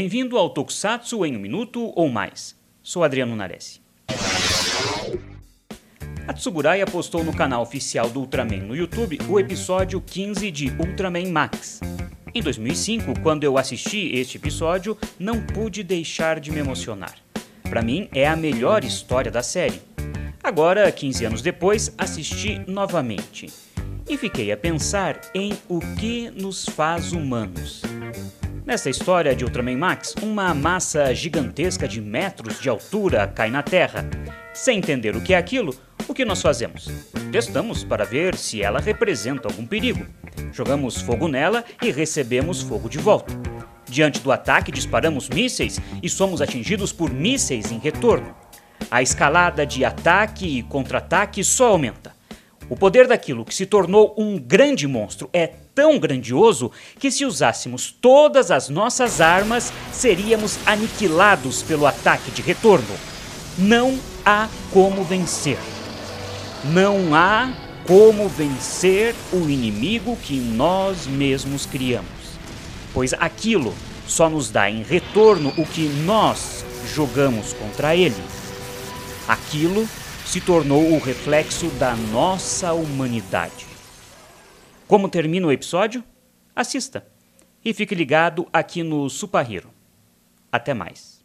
Bem-vindo ao Tokusatsu em um minuto ou mais. Sou Adriano Nares. A Tsuburaya postou no canal oficial do Ultraman no YouTube o episódio 15 de Ultraman Max. Em 2005, quando eu assisti este episódio, não pude deixar de me emocionar. Para mim, é a melhor história da série. Agora, 15 anos depois, assisti novamente e fiquei a pensar em o que nos faz humanos. Nessa história de Ultraman Max, uma massa gigantesca de metros de altura cai na Terra. Sem entender o que é aquilo, o que nós fazemos? Testamos para ver se ela representa algum perigo. Jogamos fogo nela e recebemos fogo de volta. Diante do ataque, disparamos mísseis e somos atingidos por mísseis em retorno. A escalada de ataque e contra-ataque só aumenta. O poder daquilo que se tornou um grande monstro é tão grandioso que, se usássemos todas as nossas armas, seríamos aniquilados pelo ataque de retorno. Não há como vencer. Não há como vencer o inimigo que nós mesmos criamos, pois aquilo só nos dá em retorno o que nós jogamos contra ele. Aquilo se tornou o reflexo da nossa humanidade. Como termina o episódio? Assista e fique ligado aqui no Supahiro. Até mais.